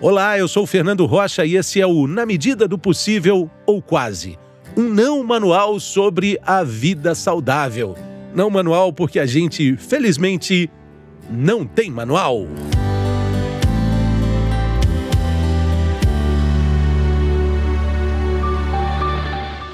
Olá, eu sou Fernando Rocha e esse é o Na Medida do Possível ou Quase. Um não manual sobre a vida saudável. Não manual porque a gente, felizmente, não tem manual.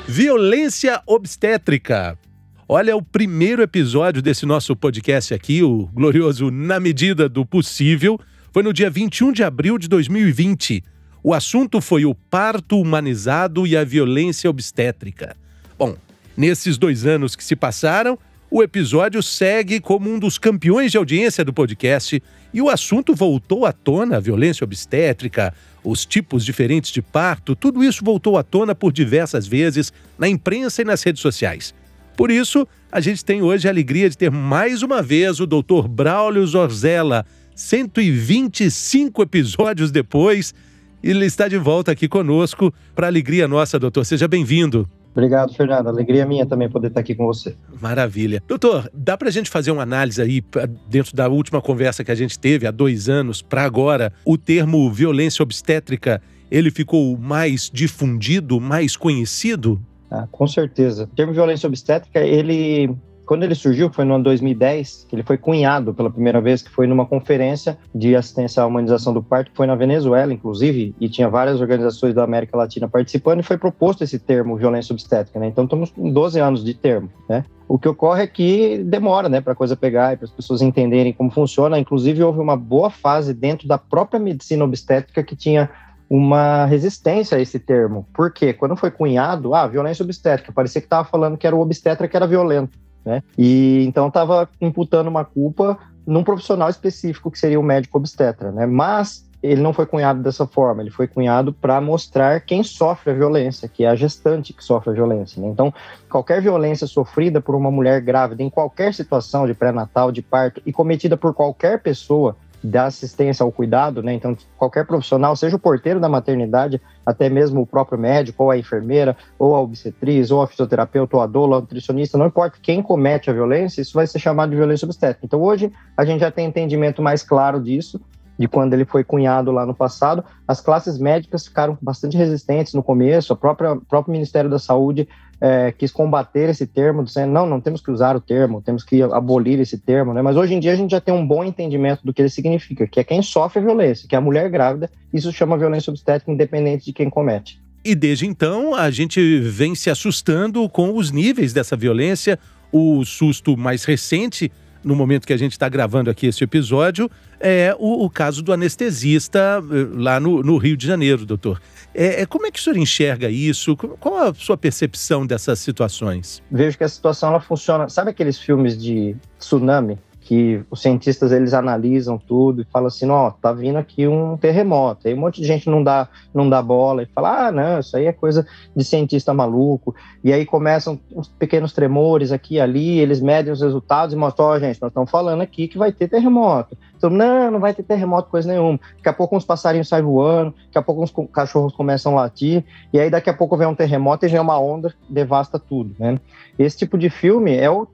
Violência obstétrica. Olha, o primeiro episódio desse nosso podcast aqui, o glorioso Na Medida do Possível, foi no dia 21 de abril de 2020. O assunto foi o parto humanizado e a violência obstétrica. Bom, nesses dois anos que se passaram, o episódio segue como um dos campeões de audiência do podcast e o assunto voltou à tona, a violência obstétrica, os tipos diferentes de parto, tudo isso voltou à tona por diversas vezes na imprensa e nas redes sociais. Por isso, a gente tem hoje a alegria de ter mais uma vez o Dr. Braulio Zorzella, 125 episódios depois, ele está de volta aqui conosco para alegria nossa, doutor. Seja bem-vindo. Obrigado, Fernando. Alegria minha também poder estar aqui com você. Maravilha. Doutor, dá para a gente fazer uma análise aí, dentro da última conversa que a gente teve há dois anos para agora, o termo violência obstétrica, ele ficou mais difundido, mais conhecido? Ah, com certeza. O termo violência obstétrica, ele quando ele surgiu, foi no ano 2010, que ele foi cunhado pela primeira vez, que foi numa conferência de assistência à humanização do parto, que foi na Venezuela, inclusive, e tinha várias organizações da América Latina participando, e foi proposto esse termo violência obstétrica, né? Então, estamos com 12 anos de termo, né? O que ocorre é que demora, né, para a coisa pegar e para as pessoas entenderem como funciona. Inclusive, houve uma boa fase dentro da própria medicina obstétrica que tinha uma resistência a esse termo. Por quê? Quando foi cunhado, ah, violência obstétrica, parecia que estava falando que era o obstetra que era violento né? E então estava imputando uma culpa num profissional específico que seria o médico obstetra, né? Mas ele não foi cunhado dessa forma, ele foi cunhado para mostrar quem sofre a violência, que é a gestante que sofre a violência. Né? Então, qualquer violência sofrida por uma mulher grávida em qualquer situação de pré-natal, de parto e cometida por qualquer pessoa da assistência ao cuidado, né? Então, qualquer profissional, seja o porteiro da maternidade, até mesmo o próprio médico, ou a enfermeira, ou a obstetriz, ou a fisioterapeuta, ou a doula, ou a nutricionista, não importa quem comete a violência, isso vai ser chamado de violência obstétrica. Então, hoje, a gente já tem entendimento mais claro disso, de quando ele foi cunhado lá no passado, as classes médicas ficaram bastante resistentes no começo, o próprio Ministério da Saúde é, quis combater esse termo, dizendo, não, não temos que usar o termo, temos que abolir esse termo, né? mas hoje em dia a gente já tem um bom entendimento do que ele significa, que é quem sofre violência, que é a mulher grávida, isso chama violência obstétrica independente de quem comete. E desde então a gente vem se assustando com os níveis dessa violência, o susto mais recente no momento que a gente está gravando aqui esse episódio, é o, o caso do anestesista eh, lá no, no, Rio de Janeiro, doutor. É, é, como é que o senhor enxerga isso? Qual a sua percepção dessas situações? Vejo que a situação ela funciona. Sabe aqueles filmes de tsunami? Que os cientistas eles analisam tudo e falam assim, ó, tá vindo aqui um terremoto. Aí um monte de gente não dá, não dá bola e fala, ah, não, isso aí é coisa de cientista maluco. E aí começam uns pequenos tremores aqui e ali, eles medem os resultados e mostram, ó, oh, gente, nós estamos falando aqui que vai ter terremoto. Então, não, não vai ter terremoto, coisa nenhuma. Daqui a pouco uns passarinhos saem voando, daqui a pouco uns cachorros começam a latir, e aí daqui a pouco vem um terremoto e vem uma onda, devasta tudo, né? Esse tipo de filme é o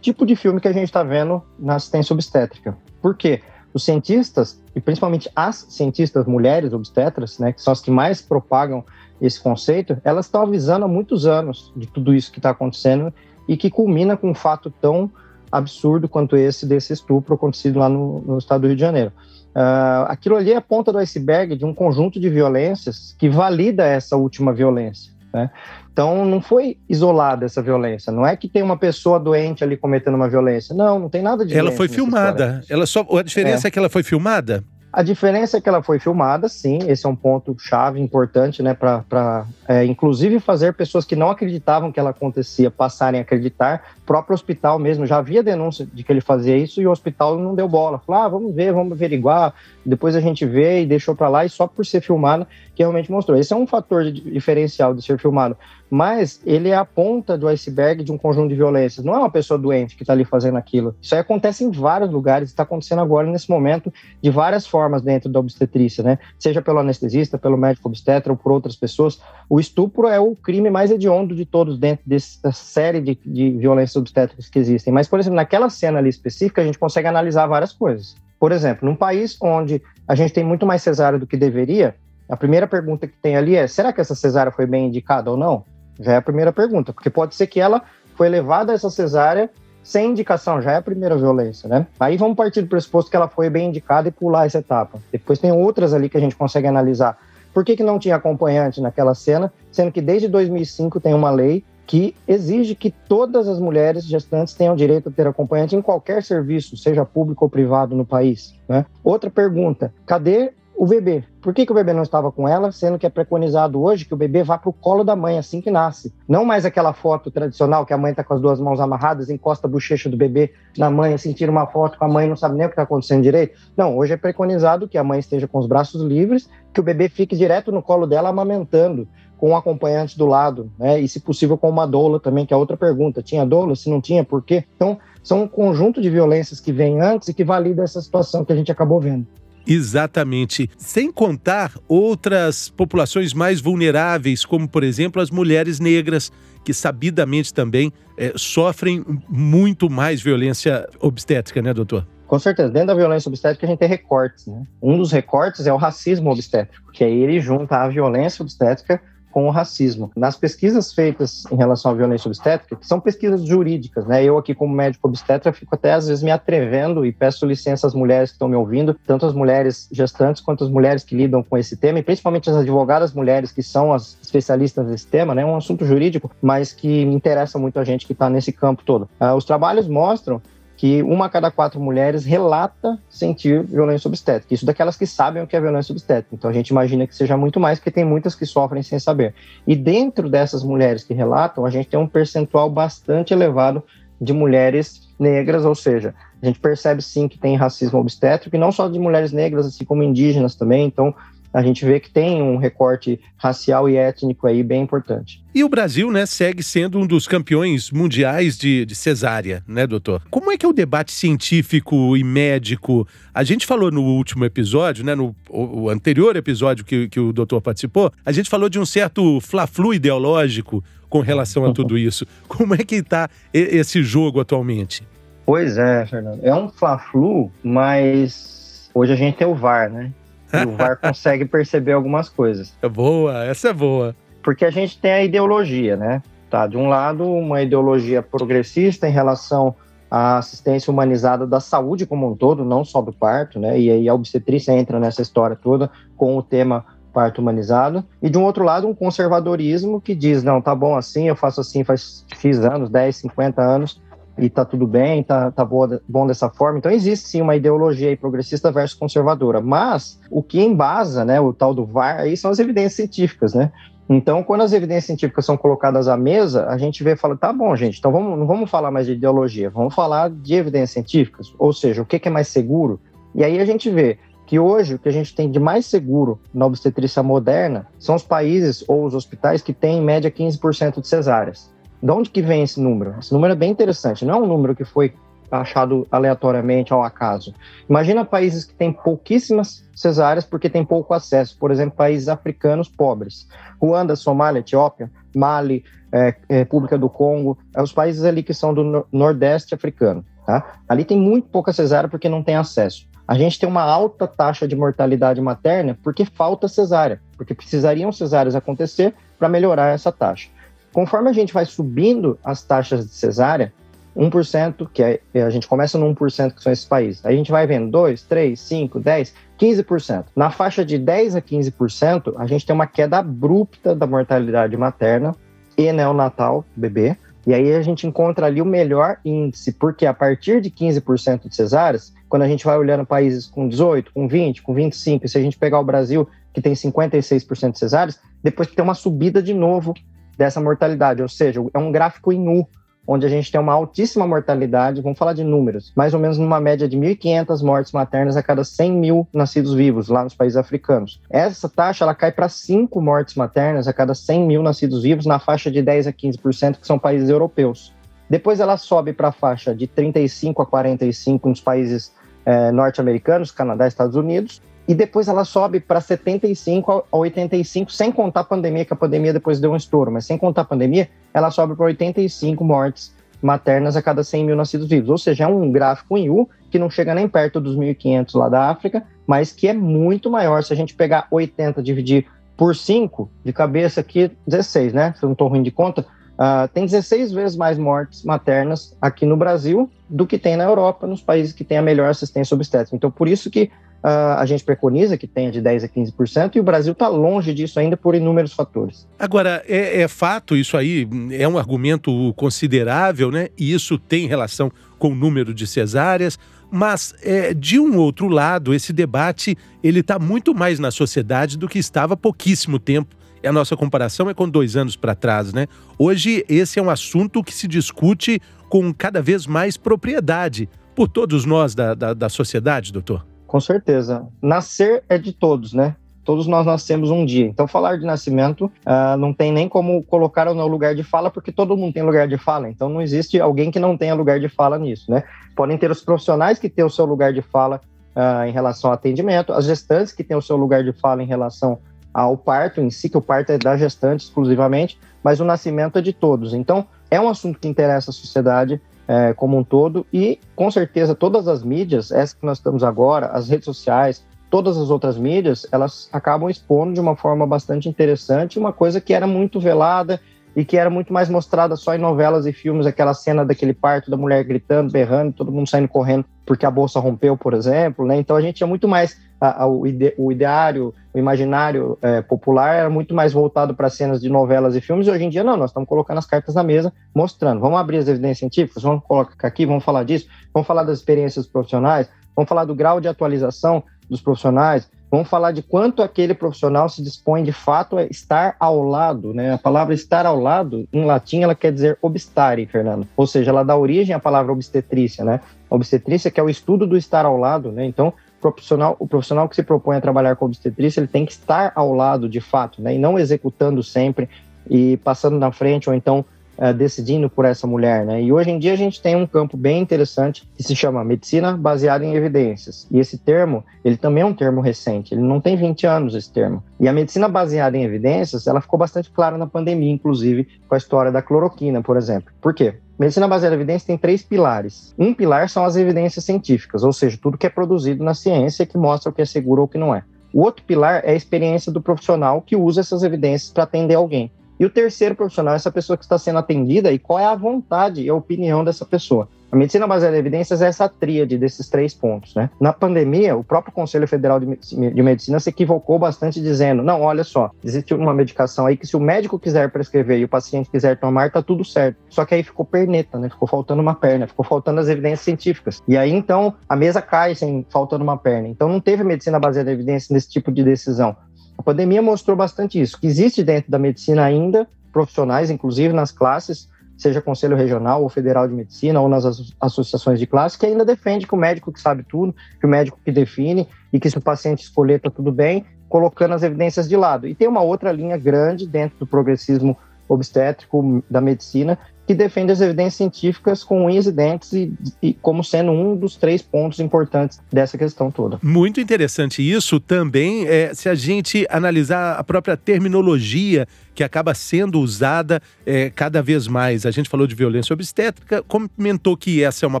tipo de filme que a gente está vendo na assistência obstétrica. Por quê? Os cientistas, e principalmente as cientistas mulheres obstetras, né, que são as que mais propagam esse conceito, elas estão avisando há muitos anos de tudo isso que está acontecendo e que culmina com um fato tão absurdo quanto esse desse estupro acontecido lá no, no estado do Rio de Janeiro. Uh, aquilo ali é a ponta do iceberg de um conjunto de violências que valida essa última violência. Né? Então, não foi isolada essa violência. Não é que tem uma pessoa doente ali cometendo uma violência. Não, não tem nada de Ela foi filmada. Ela só, a diferença é. é que ela foi filmada? A diferença é que ela foi filmada, sim, esse é um ponto chave importante, né, para é, inclusive fazer pessoas que não acreditavam que ela acontecia passarem a acreditar. O próprio hospital mesmo já havia denúncia de que ele fazia isso e o hospital não deu bola. Falou, ah, vamos ver, vamos averiguar, depois a gente vê e deixou para lá, e só por ser filmado que realmente mostrou. Esse é um fator diferencial de ser filmado, mas ele é a ponta do iceberg de um conjunto de violências. Não é uma pessoa doente que está ali fazendo aquilo. Isso aí acontece em vários lugares, está acontecendo agora nesse momento de várias formas dentro da obstetrícia, né? Seja pelo anestesista, pelo médico obstetra ou por outras pessoas. O estupro é o crime mais hediondo de todos dentro dessa série de, de violências obstétricas que existem. Mas, por exemplo, naquela cena ali específica, a gente consegue analisar várias coisas. Por exemplo, num país onde a gente tem muito mais cesárea do que deveria, a primeira pergunta que tem ali é: será que essa cesárea foi bem indicada ou não? Já é a primeira pergunta, porque pode ser que ela foi levada a essa cesárea sem indicação, já é a primeira violência, né? Aí vamos partir do pressuposto que ela foi bem indicada e pular essa etapa. Depois tem outras ali que a gente consegue analisar. Por que, que não tinha acompanhante naquela cena, sendo que desde 2005 tem uma lei que exige que todas as mulheres gestantes tenham direito a ter acompanhante em qualquer serviço, seja público ou privado no país. Né? Outra pergunta: cadê o bebê. Por que, que o bebê não estava com ela, sendo que é preconizado hoje que o bebê vá para o colo da mãe assim que nasce? Não mais aquela foto tradicional que a mãe está com as duas mãos amarradas, encosta a bochecha do bebê na mãe, assim, tira uma foto com a mãe não sabe nem o que está acontecendo direito. Não, hoje é preconizado que a mãe esteja com os braços livres, que o bebê fique direto no colo dela amamentando, com um acompanhante do lado, né? E se possível com uma doula também, que é outra pergunta. Tinha doula? Se não tinha, por quê? Então, são um conjunto de violências que vem antes e que valida essa situação que a gente acabou vendo. Exatamente. Sem contar outras populações mais vulneráveis, como, por exemplo, as mulheres negras, que sabidamente também é, sofrem muito mais violência obstétrica, né, doutor? Com certeza. Dentro da violência obstétrica, a gente tem recortes. Né? Um dos recortes é o racismo obstétrico, que aí ele junta a violência obstétrica com o racismo. Nas pesquisas feitas em relação à violência obstétrica, que são pesquisas jurídicas, né? Eu aqui como médico obstetra fico até às vezes me atrevendo e peço licença às mulheres que estão me ouvindo, tanto as mulheres gestantes quanto as mulheres que lidam com esse tema, e principalmente as advogadas mulheres que são as especialistas nesse tema, né? É um assunto jurídico, mas que interessa muito a gente que está nesse campo todo. Uh, os trabalhos mostram que uma a cada quatro mulheres relata sentir violência obstétrica. Isso daquelas que sabem o que é violência obstétrica. Então a gente imagina que seja muito mais, porque tem muitas que sofrem sem saber. E dentro dessas mulheres que relatam, a gente tem um percentual bastante elevado de mulheres negras, ou seja, a gente percebe sim que tem racismo obstétrico, e não só de mulheres negras, assim como indígenas também. Então, a gente vê que tem um recorte racial e étnico aí bem importante. E o Brasil, né, segue sendo um dos campeões mundiais de, de cesárea, né, doutor? Como é que é o debate científico e médico? A gente falou no último episódio, né, no o anterior episódio que, que o doutor participou, a gente falou de um certo fla-flu ideológico com relação a tudo isso. Como é que está esse jogo atualmente? Pois é, Fernando. É um fla-flu, mas hoje a gente tem o VAR, né? E o VAR consegue perceber algumas coisas. É boa, essa é boa. Porque a gente tem a ideologia, né? Tá, de um lado, uma ideologia progressista em relação à assistência humanizada da saúde como um todo, não só do parto, né? E aí a obstetrícia entra nessa história toda com o tema parto humanizado. E de um outro lado, um conservadorismo que diz, não, tá bom assim, eu faço assim faz X anos, 10, 50 anos, e tá tudo bem, tá, tá boa, bom dessa forma. Então existe sim uma ideologia progressista versus conservadora, mas o que embasa, né, o tal do VAR aí são as evidências científicas, né? Então, quando as evidências científicas são colocadas à mesa, a gente vê e fala, tá bom, gente, então vamos, não vamos falar mais de ideologia, vamos falar de evidências científicas, ou seja, o que, que é mais seguro. E aí a gente vê que hoje o que a gente tem de mais seguro na obstetrícia moderna são os países ou os hospitais que têm em média 15% de cesáreas. De onde que vem esse número? Esse número é bem interessante, não é um número que foi achado aleatoriamente ao acaso. Imagina países que têm pouquíssimas cesáreas porque tem pouco acesso, por exemplo, países africanos pobres. Ruanda, Somália, Etiópia, Mali, é, é, República do Congo, é os países ali que são do nordeste africano. Tá? Ali tem muito pouca cesárea porque não tem acesso. A gente tem uma alta taxa de mortalidade materna porque falta cesárea, porque precisariam cesáreas acontecer para melhorar essa taxa. Conforme a gente vai subindo as taxas de cesárea, 1%, que é, a gente começa no 1%, que são esses países. Aí a gente vai vendo 2, 3, 5, 10, 15%. Na faixa de 10 a 15%, a gente tem uma queda abrupta da mortalidade materna e neonatal bebê. E aí a gente encontra ali o melhor índice, porque a partir de 15% de cesáreas, quando a gente vai olhando países com 18, com 20, com 25, e se a gente pegar o Brasil, que tem 56% de cesáreas, depois tem uma subida de novo dessa mortalidade, ou seja, é um gráfico em U, onde a gente tem uma altíssima mortalidade, vamos falar de números, mais ou menos numa média de 1.500 mortes maternas a cada 100 mil nascidos vivos lá nos países africanos. Essa taxa ela cai para 5 mortes maternas a cada 100 mil nascidos vivos na faixa de 10 a 15%, que são países europeus. Depois ela sobe para a faixa de 35 a 45 nos países eh, norte-americanos, Canadá, Estados Unidos, e depois ela sobe para 75 a 85, sem contar a pandemia, que a pandemia depois deu um estouro, mas sem contar a pandemia, ela sobe para 85 mortes maternas a cada 100 mil nascidos vivos. Ou seja, é um gráfico em U que não chega nem perto dos 1.500 lá da África, mas que é muito maior. Se a gente pegar 80 dividir por 5, de cabeça aqui, 16, né? Se eu não estou ruim de conta, uh, tem 16 vezes mais mortes maternas aqui no Brasil do que tem na Europa, nos países que têm a melhor assistência obstétrica. Então, por isso que a gente preconiza que tenha de 10% a 15%, e o Brasil está longe disso ainda por inúmeros fatores. Agora, é, é, fato, isso aí é um argumento considerável, né? E isso tem relação com o número de cesáreas, mas é, de um outro lado, esse debate ele está muito mais na sociedade do que estava há pouquíssimo tempo. A nossa comparação é com dois anos para trás, né? Hoje, esse é um assunto que se discute com cada vez mais propriedade por todos nós da, da, da sociedade, doutor. Com certeza. Nascer é de todos, né? Todos nós nascemos um dia. Então, falar de nascimento uh, não tem nem como colocar no lugar de fala, porque todo mundo tem lugar de fala. Então, não existe alguém que não tenha lugar de fala nisso, né? Podem ter os profissionais que têm o seu lugar de fala uh, em relação ao atendimento, as gestantes que têm o seu lugar de fala em relação ao parto em si, que o parto é da gestante exclusivamente, mas o nascimento é de todos. Então, é um assunto que interessa a sociedade, é, como um todo, e com certeza todas as mídias, essa que nós estamos agora, as redes sociais, todas as outras mídias, elas acabam expondo de uma forma bastante interessante uma coisa que era muito velada e que era muito mais mostrada só em novelas e filmes, aquela cena daquele parto da mulher gritando, berrando, todo mundo saindo correndo porque a bolsa rompeu, por exemplo, né? Então a gente tinha muito mais a, a, o, ide, o, ideário, imaginário é, popular era muito mais voltado para cenas de novelas e filmes, e hoje em dia não, nós estamos colocando as cartas na mesa, mostrando, vamos abrir as evidências científicas, vamos colocar aqui, vamos falar disso, vamos falar das experiências profissionais, vamos falar do grau de atualização dos profissionais, Vamos falar de quanto aquele profissional se dispõe de fato a estar ao lado, né? A palavra estar ao lado, em latim, ela quer dizer obstare, Fernando. Ou seja, ela dá origem à palavra obstetrícia, né? Obstetrícia que é o estudo do estar ao lado, né? Então, profissional, o profissional que se propõe a trabalhar com obstetrícia, ele tem que estar ao lado de fato, né? E não executando sempre e passando na frente ou então uh, decidindo por essa mulher, né? E hoje em dia a gente tem um campo bem interessante que se chama medicina baseada em evidências. E esse termo, ele também é um termo recente, ele não tem 20 anos esse termo. E a medicina baseada em evidências, ela ficou bastante clara na pandemia, inclusive com a história da cloroquina, por exemplo. Por quê? Medicina baseada em evidência tem três pilares. Um pilar são as evidências científicas, ou seja, tudo que é produzido na ciência que mostra o que é seguro ou o que não é. O outro pilar é a experiência do profissional que usa essas evidências para atender alguém. E o terceiro profissional é essa pessoa que está sendo atendida e qual é a vontade e a opinião dessa pessoa. A medicina baseada em evidências é essa tríade desses três pontos, né? Na pandemia, o próprio Conselho Federal de Medicina se equivocou bastante dizendo, não, olha só, existe uma medicação aí que se o médico quiser prescrever e o paciente quiser tomar, tá tudo certo. Só que aí ficou perneta, né? Ficou faltando uma perna, ficou faltando as evidências científicas. E aí, então, a mesa cai sem faltando uma perna. Então, não teve medicina baseada em evidências nesse tipo de decisão. A pandemia mostrou bastante isso, que existe dentro da medicina ainda profissionais, inclusive nas classes, seja Conselho Regional ou Federal de Medicina ou nas associações de classe, que ainda defende que o médico que sabe tudo, que o médico que define e que se o paciente escolher está tudo bem, colocando as evidências de lado. E tem uma outra linha grande dentro do progressismo obstétrico da medicina, que defende as evidências científicas com unhas e dentes e, e, como sendo um dos três pontos importantes dessa questão toda. Muito interessante isso também, é, se a gente analisar a própria terminologia que acaba sendo usada é, cada vez mais. A gente falou de violência obstétrica, comentou que essa é uma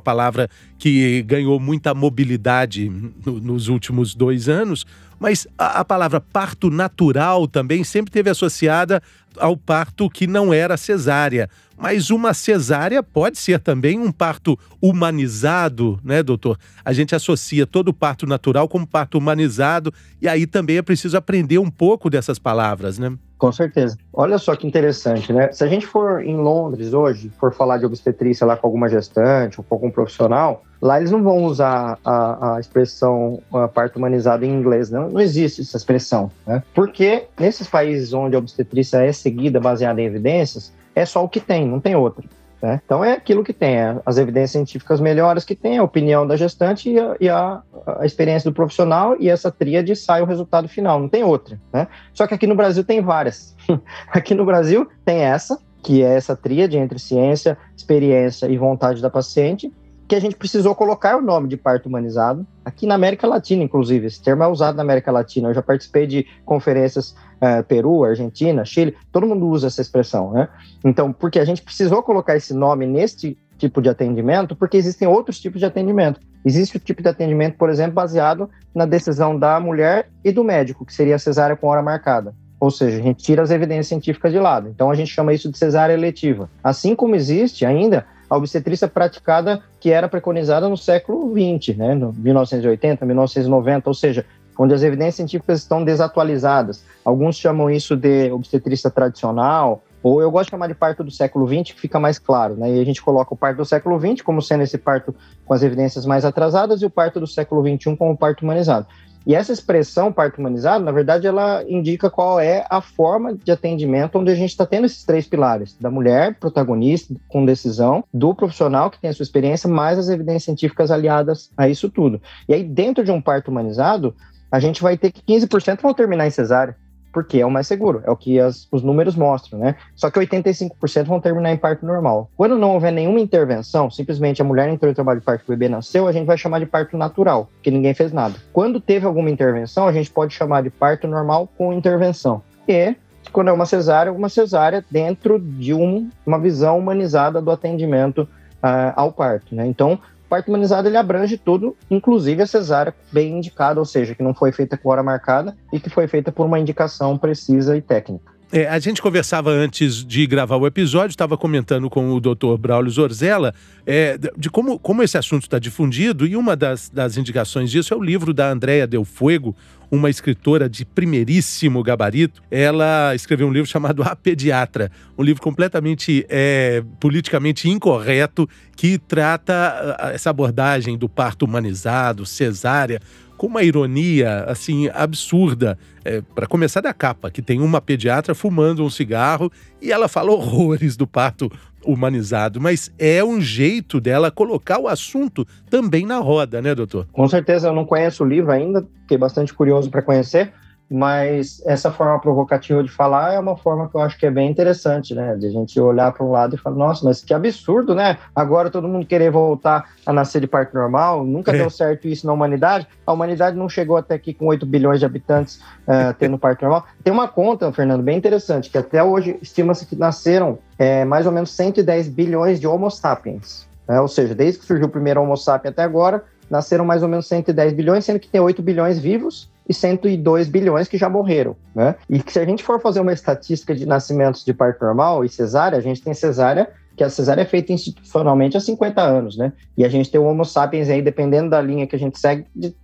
palavra que ganhou muita mobilidade no, nos últimos dois anos, mas a, a palavra parto natural também sempre teve associada ao parto que não era cesárea. Mas uma cesárea pode ser também um parto humanizado, né, doutor? A gente associa todo parto natural como parto humanizado, e aí também é preciso aprender um pouco dessas palavras, né? Com certeza. Olha só que interessante, né? Se a gente for em Londres hoje, for falar de obstetrícia lá com alguma gestante ou com algum profissional, lá eles não vão usar a, a expressão a parto humanizado em inglês, não, não existe essa expressão, né? Porque nesses países onde a obstetrícia é seguida baseada em evidências, é só o que tem, não tem outro. Né? Então é aquilo que tem, é as evidências científicas melhores que tem, a opinião da gestante e a, e a, a experiência do profissional, e essa tríade sai o resultado final, não tem outra. Né? Só que aqui no Brasil tem várias. aqui no Brasil tem essa, que é essa tríade entre ciência, experiência e vontade da paciente, que a gente precisou colocar o nome de parto humanizado, aqui na América Latina, inclusive. Esse termo é usado na América Latina. Eu já participei de conferências uh, Peru, Argentina, Chile, todo mundo usa essa expressão, né? Então, porque a gente precisou colocar esse nome neste tipo de atendimento, porque existem outros tipos de atendimento. Existe o tipo de atendimento, por exemplo, baseado na decisão da mulher e do médico, que seria a cesárea com hora marcada. Ou seja, a gente tira as evidências científicas de lado. Então a gente chama isso de cesárea eletiva. Assim como existe ainda a obstetrícia praticada que era preconizada no século XX, né, no 1980, 1990, ou seja, onde as evidências científicas estão desatualizadas. Alguns chamam isso de obstetrícia tradicional, ou eu gosto de chamar de parto do século XX, que fica mais claro, né? E a gente coloca o parto do século XX como sendo esse parto com as evidências mais atrasadas e o parto do século XXI como parto humanizado. E essa expressão parto humanizado, na verdade, ela indica qual é a forma de atendimento onde a gente está tendo esses três pilares: da mulher, protagonista, com decisão, do profissional que tem a sua experiência, mais as evidências científicas aliadas a isso tudo. E aí, dentro de um parto humanizado, a gente vai ter que 15% vão terminar em cesárea porque é o mais seguro, é o que as, os números mostram, né? Só que 85% vão terminar em parto normal. Quando não houver nenhuma intervenção, simplesmente a mulher entrou em trabalho de parto e o bebê nasceu, a gente vai chamar de parto natural, porque ninguém fez nada. Quando teve alguma intervenção, a gente pode chamar de parto normal com intervenção. E quando é uma cesárea, uma cesárea dentro de um, uma visão humanizada do atendimento uh, ao parto, né? Então, parto humanizado ele abrange tudo, inclusive a cesárea bem indicada, ou seja, que não foi feita com hora marcada e que foi feita por uma indicação precisa e técnica. É, a gente conversava antes de gravar o episódio, estava comentando com o Dr. Braulio Zorzella é, de como, como esse assunto está difundido, e uma das, das indicações disso é o livro da Andrea Del Fuego, uma escritora de primeiríssimo gabarito. Ela escreveu um livro chamado A Pediatra, um livro completamente é, politicamente incorreto que trata essa abordagem do parto humanizado, cesárea, com uma ironia assim absurda. É, para começar da capa, que tem uma pediatra fumando um cigarro e ela fala horrores do parto humanizado, mas é um jeito dela colocar o assunto também na roda, né, doutor? Com certeza, eu não conheço o livro ainda, fiquei bastante curioso para conhecer mas essa forma provocativa de falar é uma forma que eu acho que é bem interessante, né? De a gente olhar para um lado e falar, nossa, mas que absurdo, né? Agora todo mundo querer voltar a nascer de parto normal, nunca é. deu certo isso na humanidade. A humanidade não chegou até aqui com 8 bilhões de habitantes uh, tendo parto normal. Tem uma conta, Fernando, bem interessante, que até hoje estima-se que nasceram é, mais ou menos 110 bilhões de Homo sapiens. Né? Ou seja, desde que surgiu o primeiro Homo sapiens até agora, nasceram mais ou menos 110 bilhões, sendo que tem 8 bilhões vivos e 102 bilhões que já morreram, né? E que se a gente for fazer uma estatística de nascimentos de parto normal e cesárea, a gente tem cesárea que a cesárea é feita institucionalmente há 50 anos, né? E a gente tem o Homo sapiens aí, dependendo da linha que a gente segue, de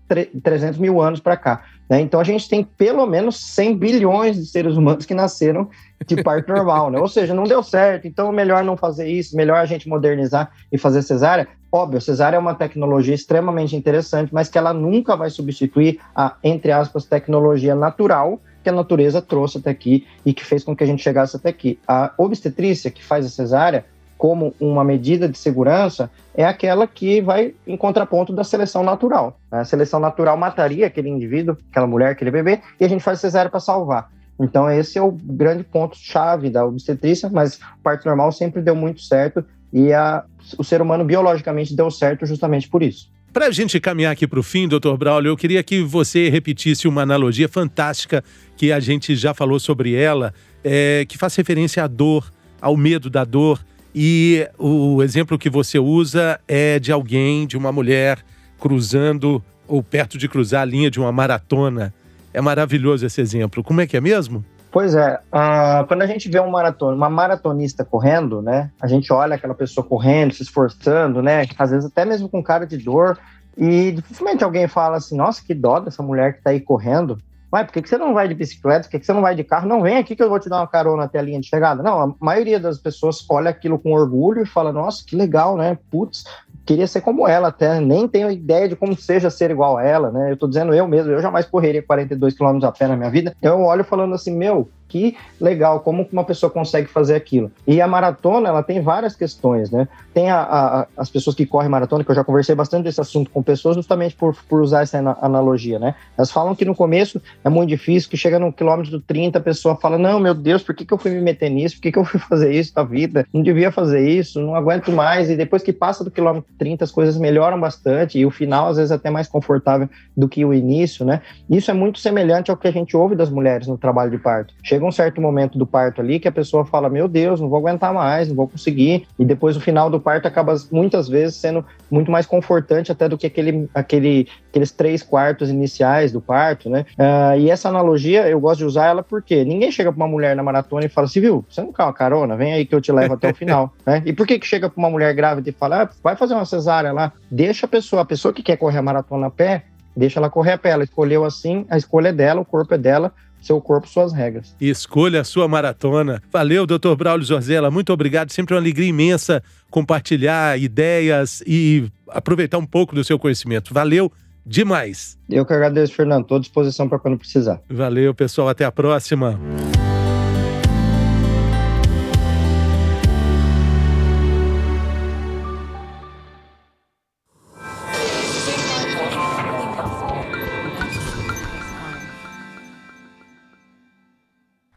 300 mil anos para cá. Né? Então a gente tem pelo menos 100 bilhões de seres humanos que nasceram de parto normal, né? Ou seja, não deu certo, então melhor não fazer isso, melhor a gente modernizar e fazer cesárea. Óbvio, cesárea é uma tecnologia extremamente interessante, mas que ela nunca vai substituir a, entre aspas, tecnologia natural que a natureza trouxe até aqui e que fez com que a gente chegasse até aqui. A obstetrícia que faz a cesárea, como uma medida de segurança, é aquela que vai em contraponto da seleção natural. A seleção natural mataria aquele indivíduo, aquela mulher, aquele bebê, e a gente faz cesárea para salvar. Então, esse é o grande ponto-chave da obstetrícia, mas parto normal sempre deu muito certo e a, o ser humano biologicamente deu certo justamente por isso. Para a gente caminhar aqui para o fim, doutor Braulio, eu queria que você repetisse uma analogia fantástica que a gente já falou sobre ela, é, que faz referência à dor, ao medo da dor. E o exemplo que você usa é de alguém, de uma mulher, cruzando ou perto de cruzar a linha de uma maratona. É maravilhoso esse exemplo. Como é que é mesmo? Pois é, uh, quando a gente vê um maratona, uma maratonista correndo, né? A gente olha aquela pessoa correndo, se esforçando, né? Às vezes até mesmo com cara de dor, e dificilmente alguém fala assim, nossa, que dó dessa mulher que tá aí correndo. Mas por que, que você não vai de bicicleta? Por que, que você não vai de carro? Não, vem aqui que eu vou te dar uma carona até a linha de chegada. Não, a maioria das pessoas olha aquilo com orgulho e fala, nossa, que legal, né? Putz, queria ser como ela até, nem tenho ideia de como seja ser igual a ela, né? Eu tô dizendo eu mesmo, eu jamais correria 42 km a pé na minha vida. Eu olho falando assim, meu, que legal, como uma pessoa consegue fazer aquilo. E a maratona, ela tem várias questões, né? Tem a, a, as pessoas que correm maratona, que eu já conversei bastante desse assunto com pessoas, justamente por, por usar essa analogia, né? Elas falam que no começo é muito difícil, que chega no quilômetro 30, a pessoa fala, não, meu Deus, por que, que eu fui me meter nisso? Por que, que eu fui fazer isso na vida? Não devia fazer isso, não aguento mais. E depois que passa do quilômetro 30, as coisas melhoram bastante, e o final, às vezes, é até mais confortável do que o início, né? Isso é muito semelhante ao que a gente ouve das mulheres no trabalho de parto chega um certo momento do parto ali que a pessoa fala: Meu Deus, não vou aguentar mais, não vou conseguir. E depois o final do parto acaba muitas vezes sendo muito mais confortante até do que aquele, aquele, aqueles três quartos iniciais do parto, né? Uh, e essa analogia eu gosto de usar ela porque ninguém chega para uma mulher na maratona e fala assim: Viu, você não quer uma carona? Vem aí que eu te levo até o final. né? E por que, que chega para uma mulher grávida e fala: ah, Vai fazer uma cesárea lá? Deixa a pessoa, a pessoa que quer correr a maratona a pé, deixa ela correr a pé. Ela escolheu assim, a escolha é dela, o corpo é dela seu corpo, suas regras. Escolha a sua maratona. Valeu, doutor Braulio Zorzella. Muito obrigado. Sempre uma alegria imensa compartilhar ideias e aproveitar um pouco do seu conhecimento. Valeu demais. Eu que agradeço, Fernando. Estou à disposição para quando precisar. Valeu, pessoal. Até a próxima.